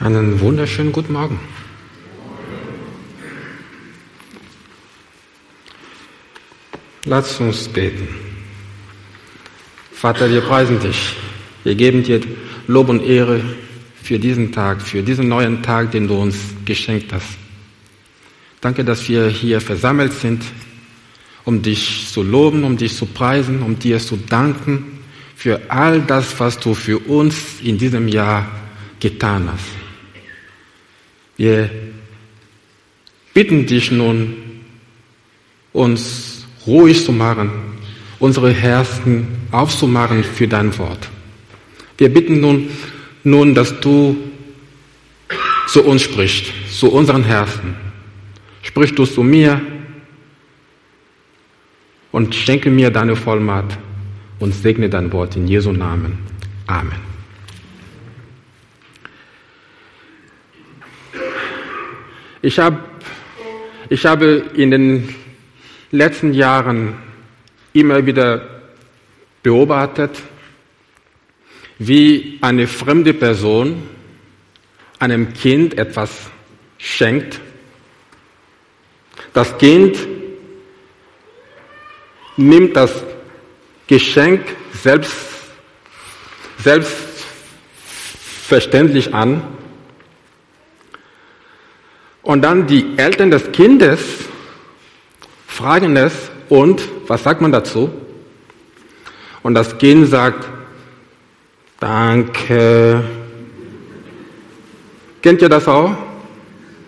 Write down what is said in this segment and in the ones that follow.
Einen wunderschönen guten Morgen. Lass uns beten. Vater, wir preisen dich. Wir geben dir Lob und Ehre für diesen Tag, für diesen neuen Tag, den du uns geschenkt hast. Danke, dass wir hier versammelt sind, um dich zu loben, um dich zu preisen, um dir zu danken für all das, was du für uns in diesem Jahr getan hast. Wir bitten dich nun, uns ruhig zu machen, unsere Herzen aufzumachen für dein Wort. Wir bitten nun, nun, dass du zu uns sprichst, zu unseren Herzen. Sprich du zu mir und schenke mir deine Vollmacht und segne dein Wort in Jesu Namen. Amen. Ich, hab, ich habe in den letzten Jahren immer wieder beobachtet, wie eine fremde Person einem Kind etwas schenkt. Das Kind nimmt das Geschenk selbst, selbstverständlich an und dann die Eltern des Kindes fragen es und was sagt man dazu? Und das Kind sagt, danke. Kennt ihr das auch?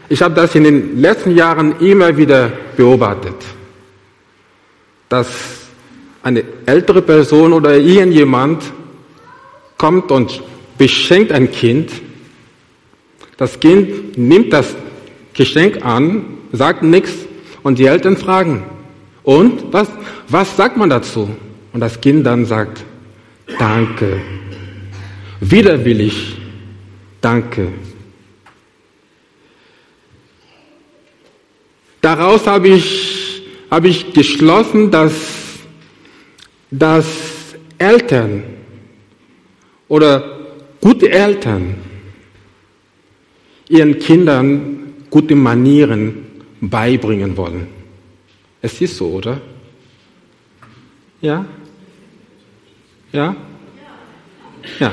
Ich habe das in den letzten Jahren immer wieder beobachtet, dass eine ältere Person oder irgendjemand kommt und beschenkt ein Kind. Das Kind nimmt das Geschenk an, sagt nichts und die Eltern fragen, und was, was sagt man dazu? Und das Kind dann sagt, danke, widerwillig, danke. Daraus habe ich, habe ich geschlossen, dass, dass Eltern oder gute Eltern ihren Kindern gute Manieren beibringen wollen. Es ist so, oder? Ja? Ja? Ja.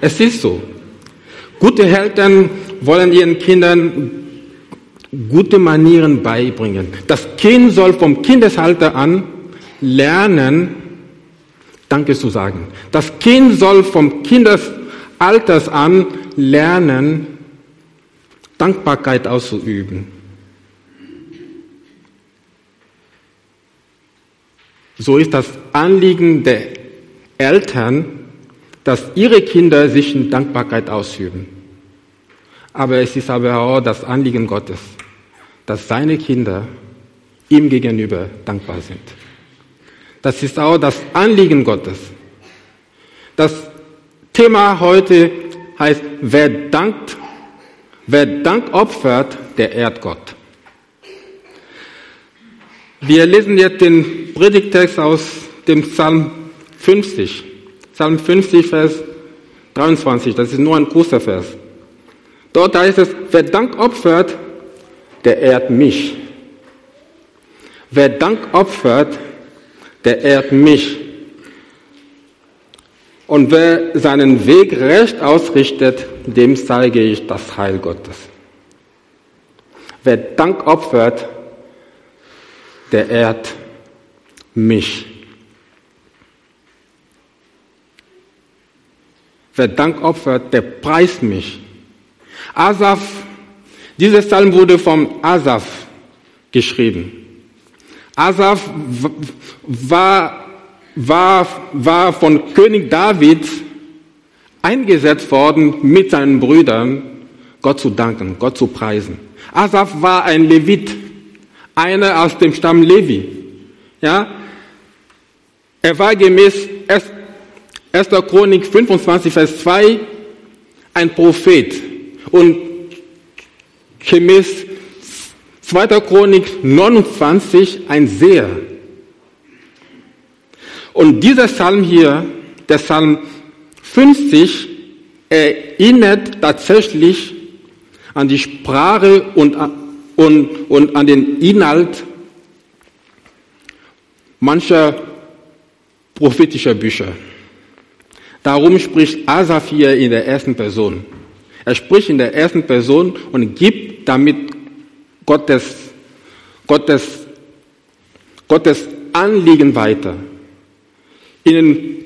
Es ist so. Gute Eltern wollen ihren Kindern gute Manieren beibringen. Das Kind soll vom Kindesalter an lernen, Danke zu sagen. Das Kind soll vom Kindesalters an lernen, Dankbarkeit auszuüben. So ist das Anliegen der Eltern, dass ihre Kinder sich in Dankbarkeit ausüben. Aber es ist aber auch das Anliegen Gottes, dass seine Kinder ihm gegenüber dankbar sind. Das ist auch das Anliegen Gottes. Das Thema heute heißt, wer dankt, Wer Dank opfert, der ehrt Gott. Wir lesen jetzt den Predigtext aus dem Psalm 50. Psalm 50, Vers 23. Das ist nur ein kurzer Vers. Dort heißt es, wer Dank opfert, der ehrt mich. Wer Dank opfert, der ehrt mich. Und wer seinen Weg recht ausrichtet, dem zeige ich das Heil Gottes. Wer Dank opfert, der ehrt mich. Wer Dank opfert, der preist mich. Asaf, dieser Psalm wurde vom Asaf geschrieben. Asaf war war, war von König David eingesetzt worden, mit seinen Brüdern Gott zu danken, Gott zu preisen. Asaf war ein Levit, einer aus dem Stamm Levi. Ja, er war gemäß 1. Chronik 25, Vers 2 ein Prophet und gemäß 2. Chronik 29 ein Seher. Und dieser Psalm hier, der Psalm 50, erinnert tatsächlich an die Sprache und, und, und an den Inhalt mancher prophetischer Bücher. Darum spricht Asaph hier in der ersten Person. Er spricht in der ersten Person und gibt damit Gottes, Gottes, Gottes Anliegen weiter. In den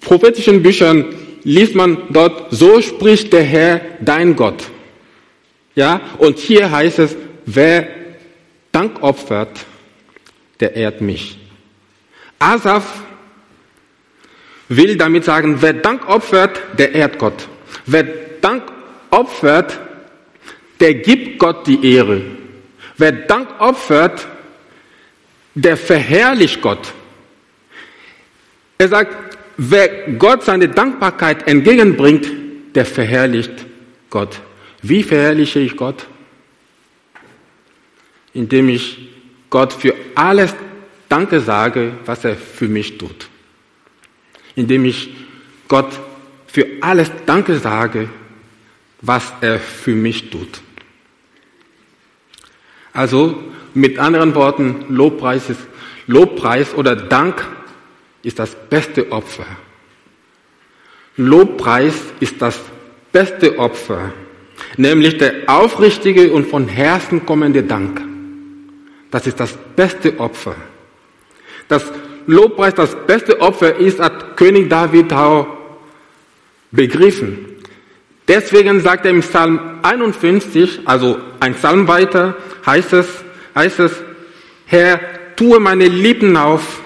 prophetischen Büchern liest man dort, so spricht der Herr, dein Gott. Ja, und hier heißt es, wer Dank opfert, der ehrt mich. Asaf will damit sagen, wer Dank opfert, der ehrt Gott. Wer Dank opfert, der gibt Gott die Ehre. Wer Dank opfert, der verherrlicht Gott. Er sagt, wer Gott seine Dankbarkeit entgegenbringt, der verherrlicht Gott. Wie verherrliche ich Gott? Indem ich Gott für alles Danke sage, was er für mich tut. Indem ich Gott für alles Danke sage, was er für mich tut. Also mit anderen Worten, Lobpreis, ist, Lobpreis oder Dank ist das beste Opfer. Lobpreis ist das beste Opfer, nämlich der aufrichtige und von Herzen kommende Dank. Das ist das beste Opfer. Das Lobpreis, das beste Opfer ist, hat König David auch begriffen. Deswegen sagt er im Psalm 51, also ein Psalm weiter, heißt es, heißt es, Herr, tue meine Lippen auf,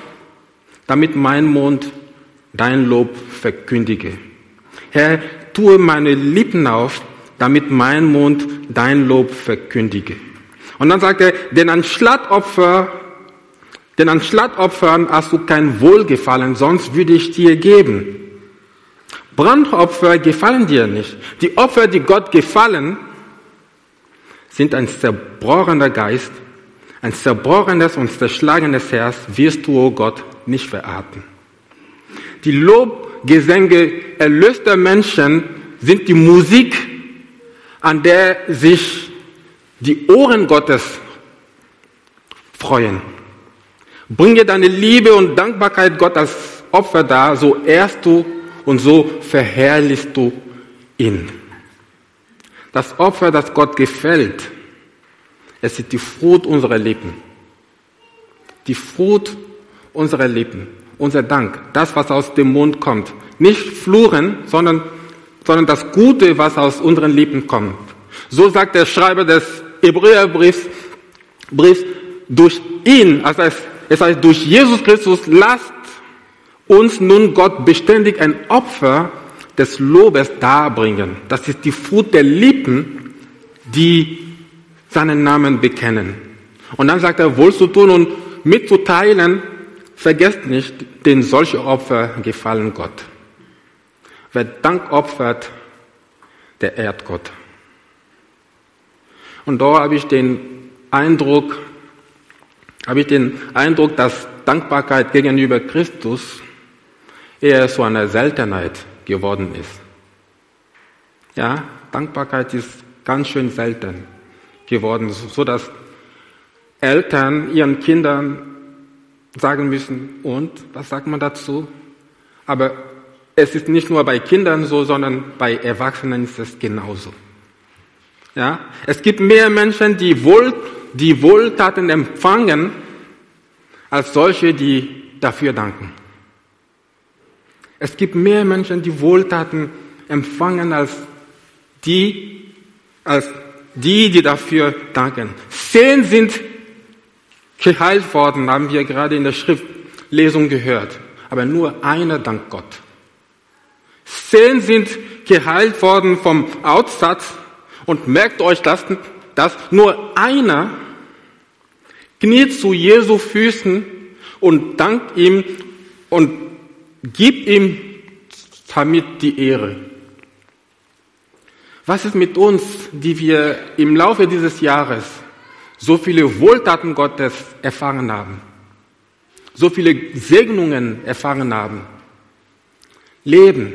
damit mein Mund dein Lob verkündige. Herr, tue meine Lippen auf, damit mein Mund dein Lob verkündige. Und dann sagt er, denn an Schlachtopfer, denn an Schlachtopfern hast du kein Wohlgefallen, sonst würde ich dir geben. Brandopfer gefallen dir nicht. Die Opfer, die Gott gefallen, sind ein zerbrochener Geist, ein zerbrochenes und zerschlagenes Herz wirst du, o oh Gott, nicht verachten. Die Lobgesänge erlöster Menschen sind die Musik, an der sich die Ohren Gottes freuen. Bringe deine Liebe und Dankbarkeit Gott als Opfer dar, so ehrst du und so verherrlichst du ihn. Das Opfer, das Gott gefällt, es ist die Frucht unserer Lippen. Die Frucht unserer Lippen, unser Dank, das, was aus dem Mund kommt. Nicht fluchen, sondern, sondern das Gute, was aus unseren Lippen kommt. So sagt der Schreiber des Hebräerbriefs, Briefs, durch ihn, also es, es heißt durch Jesus Christus, lasst uns nun Gott beständig ein Opfer des Lobes darbringen. Das ist die Frucht der Lippen, die seinen Namen bekennen. Und dann sagt er, wohl zu tun und mitzuteilen, vergesst nicht, denn solche Opfer gefallen Gott. Wer Dank opfert, der ehrt Gott. Und da habe ich den Eindruck, habe ich den Eindruck, dass Dankbarkeit gegenüber Christus eher so eine Seltenheit geworden ist. Ja, Dankbarkeit ist ganz schön selten geworden, so dass Eltern ihren Kindern sagen müssen, und was sagt man dazu? Aber es ist nicht nur bei Kindern so, sondern bei Erwachsenen ist es genauso. Ja, es gibt mehr Menschen, die wohl, die Wohltaten empfangen, als solche, die dafür danken. Es gibt mehr Menschen, die Wohltaten empfangen, als die, als die, die dafür danken. Zehn sind geheilt worden, haben wir gerade in der Schriftlesung gehört. Aber nur einer dankt Gott. Zehn sind geheilt worden vom Aussatz und merkt euch das, dass nur einer kniet zu Jesu Füßen und dankt ihm und gibt ihm damit die Ehre. Was ist mit uns, die wir im Laufe dieses Jahres so viele Wohltaten Gottes erfahren haben, so viele Segnungen erfahren haben? Leben,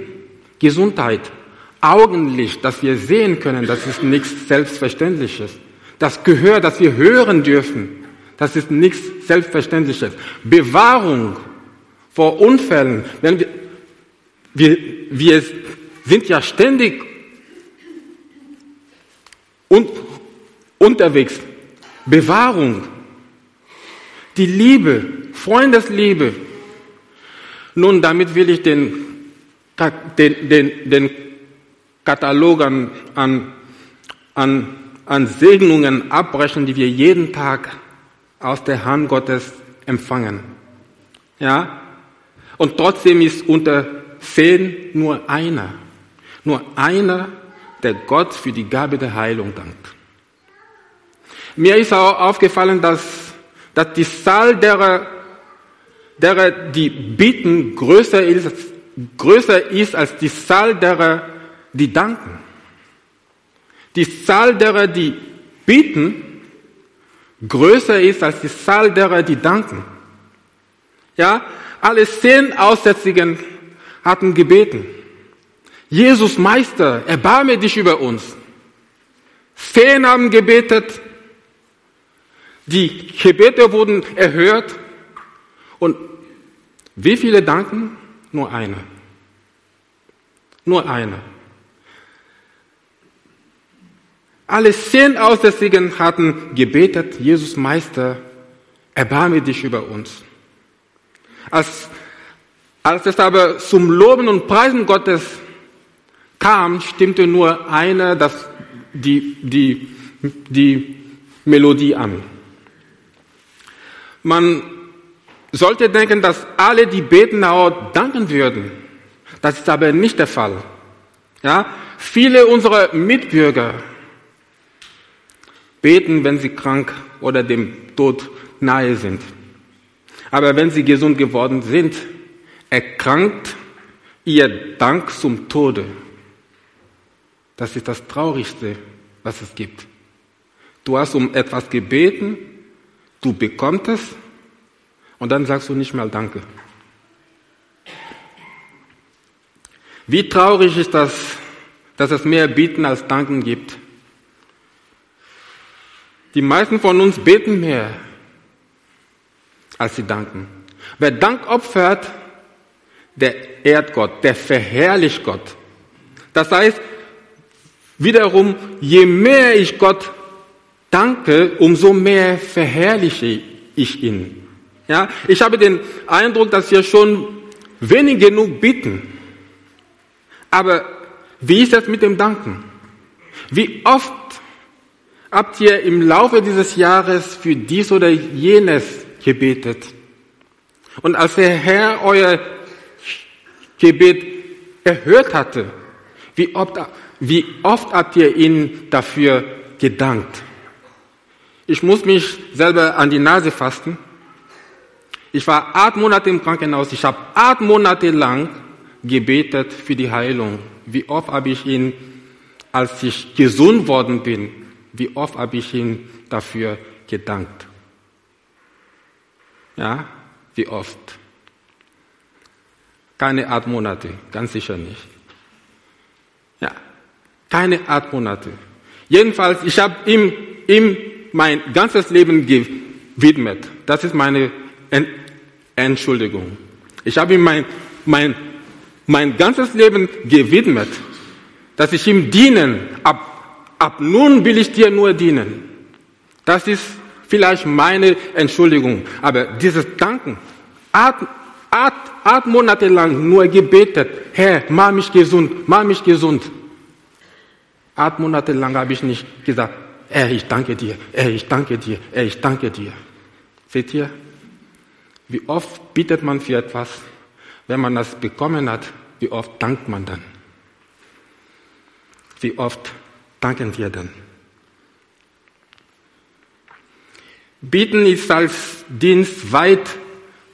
Gesundheit, Augenlicht, das wir sehen können, das ist nichts Selbstverständliches. Das Gehör, das wir hören dürfen, das ist nichts Selbstverständliches. Bewahrung vor Unfällen. Wenn wir, wir, wir sind ja ständig un, unterwegs. Bewahrung. Die Liebe, Freundesliebe. Nun, damit will ich den, den, den, den Katalog an, an, an, an Segnungen abbrechen, die wir jeden Tag aus der Hand Gottes empfangen. Ja? Und trotzdem ist unter zehn nur einer, nur einer, der Gott für die Gabe der Heilung dankt. Mir ist auch aufgefallen, dass, dass die Zahl derer, derer, die bitten, größer ist, größer ist als die Zahl derer, die danken. Die Zahl derer, die bitten, größer ist als die Zahl derer, die danken. Ja, alle zehn Aussätzigen hatten gebeten. Jesus Meister, erbarme dich über uns. Zehn haben gebetet. Die Gebete wurden erhört. Und wie viele danken? Nur einer. Nur einer. Alle zehn Aussätzigen hatten gebetet, Jesus Meister, erbarme dich über uns. Als, als es aber zum Loben und Preisen Gottes kam, stimmte nur einer das, die, die, die Melodie an. Man sollte denken, dass alle, die beten, auch danken würden. Das ist aber nicht der Fall. Ja? Viele unserer Mitbürger beten, wenn sie krank oder dem Tod nahe sind. Aber wenn sie gesund geworden sind, erkrankt ihr Dank zum Tode. Das ist das Traurigste, was es gibt. Du hast um etwas gebeten, du bekommst es und dann sagst du nicht mal Danke. Wie traurig ist das, dass es mehr Bieten als Danken gibt. Die meisten von uns beten mehr, als sie danken. Wer Dank opfert, der ehrt Gott, der verherrlicht Gott. Das heißt, wiederum, je mehr ich Gott danke, umso mehr verherrliche ich ihn. Ja, ich habe den Eindruck, dass wir schon wenig genug bitten. Aber wie ist es mit dem Danken? Wie oft habt ihr im Laufe dieses Jahres für dies oder jenes gebetet. Und als der Herr euer Gebet erhört hatte, wie oft, wie oft habt ihr ihn dafür gedankt? Ich muss mich selber an die Nase fassen. Ich war acht Monate im Krankenhaus. Ich habe acht Monate lang gebetet für die Heilung. Wie oft habe ich ihn, als ich gesund worden bin, wie oft habe ich ihn dafür gedankt? Ja, wie oft? Keine acht Monate, ganz sicher nicht. Ja, keine acht Monate. Jedenfalls, ich habe ihm, ihm mein ganzes Leben gewidmet. Das ist meine Entschuldigung. Ich habe ihm mein, mein, mein ganzes Leben gewidmet, dass ich ihm dienen. Ab, ab nun will ich dir nur dienen. Das ist vielleicht meine Entschuldigung, aber dieses Danken, acht, acht, acht Monate lang nur gebetet, Herr, mach mich gesund, mach mich gesund. Acht Monate lang habe ich nicht gesagt, Herr, ich danke dir, Herr, ich danke dir, Herr, ich danke dir. Seht ihr? Wie oft bittet man für etwas, wenn man das bekommen hat, wie oft dankt man dann? Wie oft danken wir dann? Bieten ist als Dienst weit,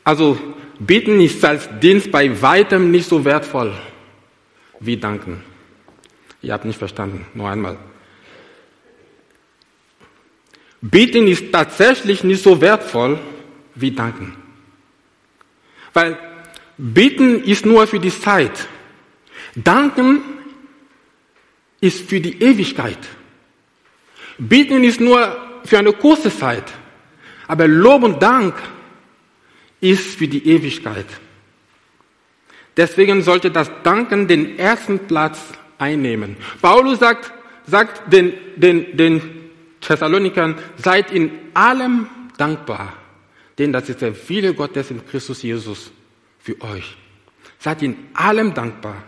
also Bieten ist als Dienst bei weitem nicht so wertvoll wie Danken. Ihr habt nicht verstanden, nur einmal. Bieten ist tatsächlich nicht so wertvoll wie Danken. Weil Bieten ist nur für die Zeit. Danken ist für die Ewigkeit. Beten ist nur für eine kurze Zeit. Aber Lob und Dank ist für die Ewigkeit. Deswegen sollte das Danken den ersten Platz einnehmen. Paulus sagt, sagt den, den, den Thessalonikern, seid in allem dankbar, denn das ist der Wille Gottes in Christus Jesus für euch. Seid in allem dankbar.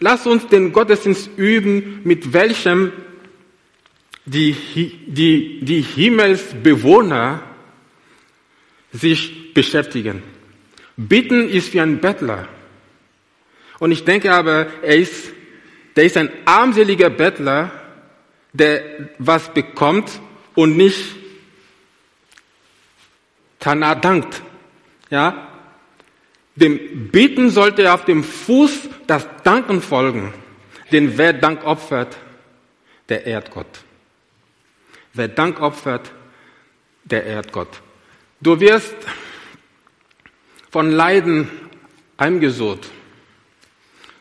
Lasst uns den Gottesdienst üben, mit welchem die, die, die Himmelsbewohner sich beschäftigen. Bitten ist wie ein Bettler. Und ich denke aber, er ist, der ist ein armseliger Bettler, der was bekommt und nicht danach dankt. Ja? Dem Bitten sollte auf dem Fuß das Danken folgen. Denn wer Dank opfert, der ehrt Gott. Wer Dank opfert, der ehrt Gott. Du wirst von Leiden heimgesucht.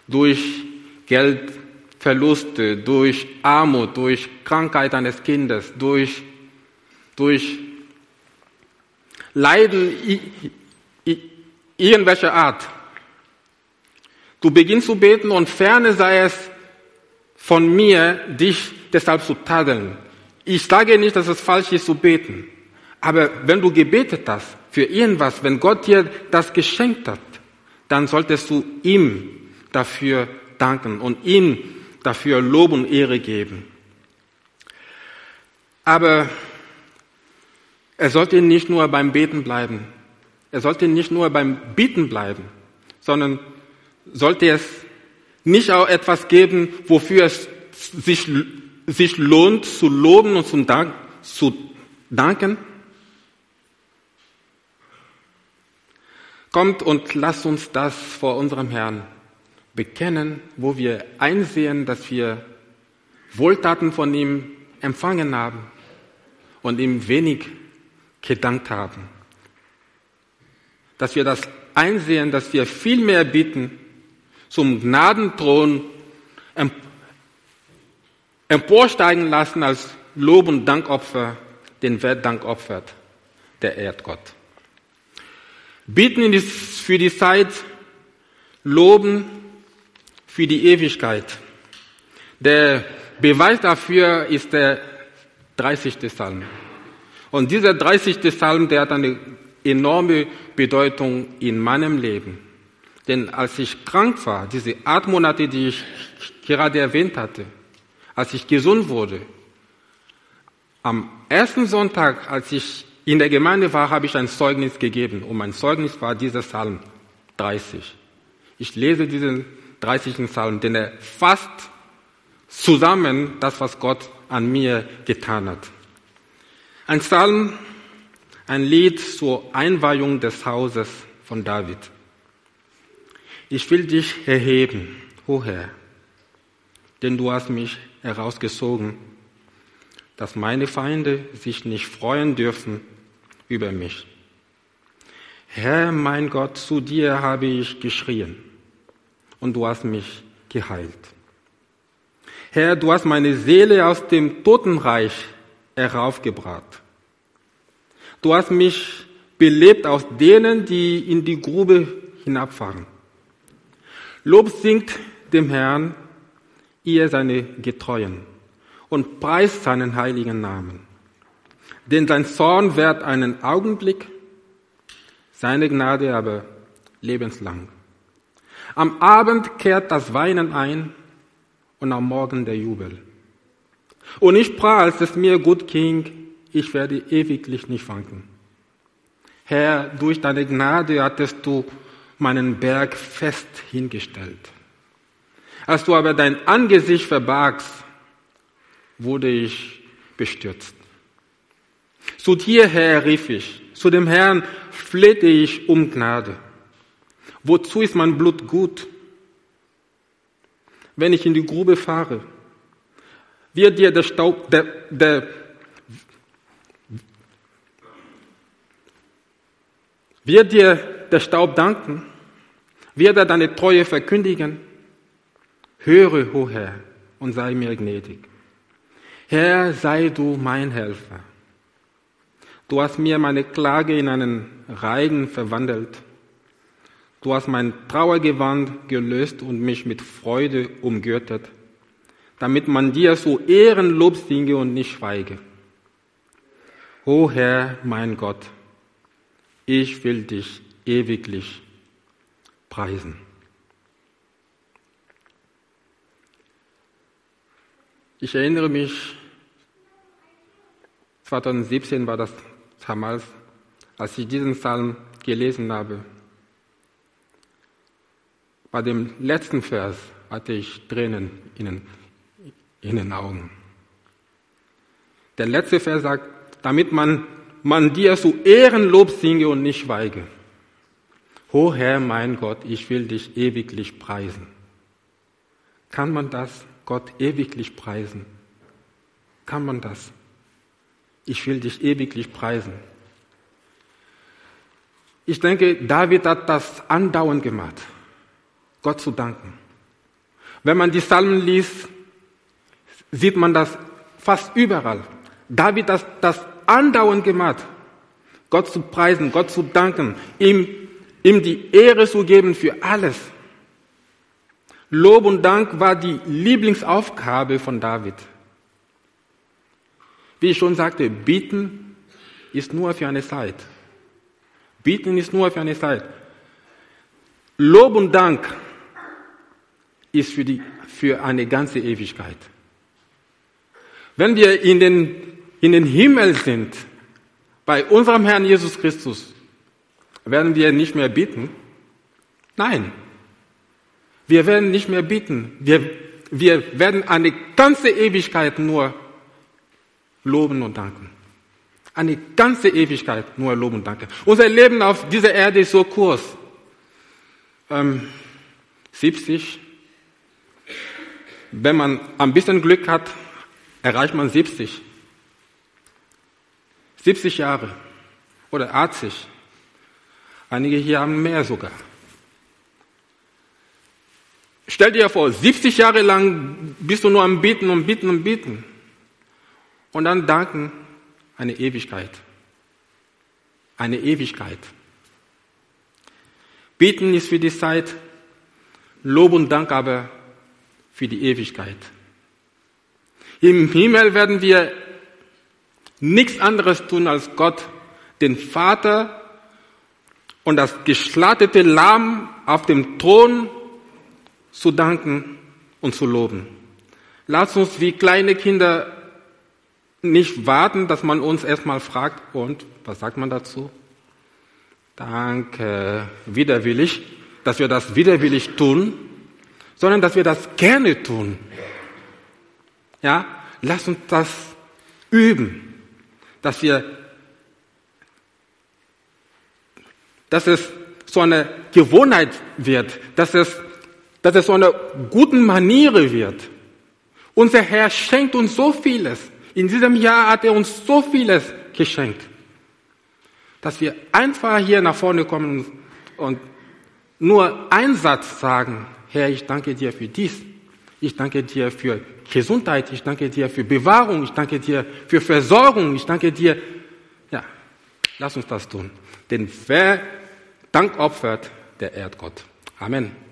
Durch Geldverluste, durch Armut, durch Krankheit eines Kindes, durch, durch Leiden irgendwelcher Art. Du beginnst zu beten und ferne sei es von mir, dich deshalb zu tadeln. Ich sage nicht, dass es falsch ist zu beten. Aber wenn du gebetet hast für irgendwas, wenn Gott dir das geschenkt hat, dann solltest du ihm dafür danken und ihm dafür Lob und Ehre geben. Aber er sollte nicht nur beim Beten bleiben. Er sollte nicht nur beim Bieten bleiben, sondern sollte es nicht auch etwas geben, wofür es sich, sich lohnt, zu loben und zu, dank, zu danken? Kommt und lasst uns das vor unserem Herrn bekennen, wo wir einsehen, dass wir Wohltaten von ihm empfangen haben und ihm wenig gedankt haben. Dass wir das einsehen, dass wir viel mehr bitten, zum Gnadenthron emporsteigen lassen als Lob- und Dankopfer, den wer Dank opfert, der ehrt Gott. Bitten für die Zeit, loben für die Ewigkeit. Der Beweis dafür ist der 30. Psalm. Und dieser 30. Psalm, der hat eine enorme Bedeutung in meinem Leben. Denn als ich krank war, diese acht Monate, die ich gerade erwähnt hatte, als ich gesund wurde, am ersten Sonntag, als ich in der Gemeinde war, habe ich ein Zeugnis gegeben. Und mein Zeugnis war dieser Psalm 30. Ich lese diesen 30. Psalm, denn er fasst zusammen das, was Gott an mir getan hat. Ein Psalm, ein Lied zur Einweihung des Hauses von David. Ich will dich erheben, o Herr, denn du hast mich herausgezogen, dass meine Feinde sich nicht freuen dürfen über mich. Herr, mein Gott, zu dir habe ich geschrien und du hast mich geheilt. Herr, du hast meine Seele aus dem Totenreich heraufgebracht. Du hast mich belebt aus denen, die in die Grube hinabfahren. Lob singt dem Herrn, ihr seine Getreuen, und preist seinen heiligen Namen. Denn sein Zorn währt einen Augenblick, seine Gnade aber lebenslang. Am Abend kehrt das Weinen ein und am Morgen der Jubel. Und ich sprach, als es mir gut ging, ich werde ewiglich nicht wanken. Herr, durch deine Gnade hattest du meinen Berg fest hingestellt. Als du aber dein Angesicht verbargst, wurde ich bestürzt. Zu dir, Herr, rief ich, zu dem Herrn flehte ich um Gnade. Wozu ist mein Blut gut? Wenn ich in die Grube fahre, wird dir der Staub, der, der, wird dir der Staub danken? Wird er deine Treue verkündigen? Höre, o Herr, und sei mir gnädig. Herr, sei du mein Helfer. Du hast mir meine Klage in einen Reigen verwandelt. Du hast mein Trauergewand gelöst und mich mit Freude umgürtet, damit man dir so Ehrenlob singe und nicht schweige. O Herr, mein Gott, ich will dich ewiglich preisen. Ich erinnere mich, 2017 war das damals, als ich diesen Psalm gelesen habe. Bei dem letzten Vers hatte ich Tränen in den, Augen. Der letzte Vers sagt, damit man, man dir zu Ehrenlob singe und nicht schweige. O Herr, mein Gott, ich will dich ewiglich preisen. Kann man das Gott ewiglich preisen? Kann man das? Ich will dich ewiglich preisen. Ich denke, David hat das andauernd gemacht, Gott zu danken. Wenn man die Psalmen liest, sieht man das fast überall. David hat das andauernd gemacht, Gott zu preisen, Gott zu danken, ihm, ihm die Ehre zu geben für alles. Lob und Dank war die Lieblingsaufgabe von David. Wie ich schon sagte, bieten ist nur für eine Zeit. Bieten ist nur für eine Zeit. Lob und Dank ist für, die, für eine ganze Ewigkeit. Wenn wir in den, in den Himmel sind, bei unserem Herrn Jesus Christus, werden wir nicht mehr bieten? Nein, wir werden nicht mehr bitten. Wir, wir werden eine ganze Ewigkeit nur loben und danken. Eine ganze Ewigkeit nur loben und danken. Unser Leben auf dieser Erde ist so kurz. Ähm, 70. Wenn man ein bisschen Glück hat, erreicht man 70. 70 Jahre oder 80. Einige hier haben mehr sogar. Stell dir vor, 70 Jahre lang bist du nur am Beten und Beten und Beten. Und dann danken eine Ewigkeit. Eine Ewigkeit. Beten ist für die Zeit, Lob und Dank aber für die Ewigkeit. Im Himmel werden wir nichts anderes tun, als Gott, den Vater und das geschlachtete Lamm auf dem Thron zu danken und zu loben. Lass uns wie kleine Kinder nicht warten, dass man uns erstmal fragt, und was sagt man dazu? Danke, widerwillig, dass wir das widerwillig tun, sondern dass wir das gerne tun. Ja, lass uns das üben, dass wir, dass es so eine Gewohnheit wird, dass es dass es so eine guten Maniere wird. Unser Herr schenkt uns so vieles. In diesem Jahr hat er uns so vieles geschenkt, dass wir einfach hier nach vorne kommen und nur einen Satz sagen, Herr, ich danke dir für dies. Ich danke dir für Gesundheit. Ich danke dir für Bewahrung. Ich danke dir für Versorgung. Ich danke dir. Ja, lass uns das tun. Denn wer Dank opfert, der ehrt Gott. Amen.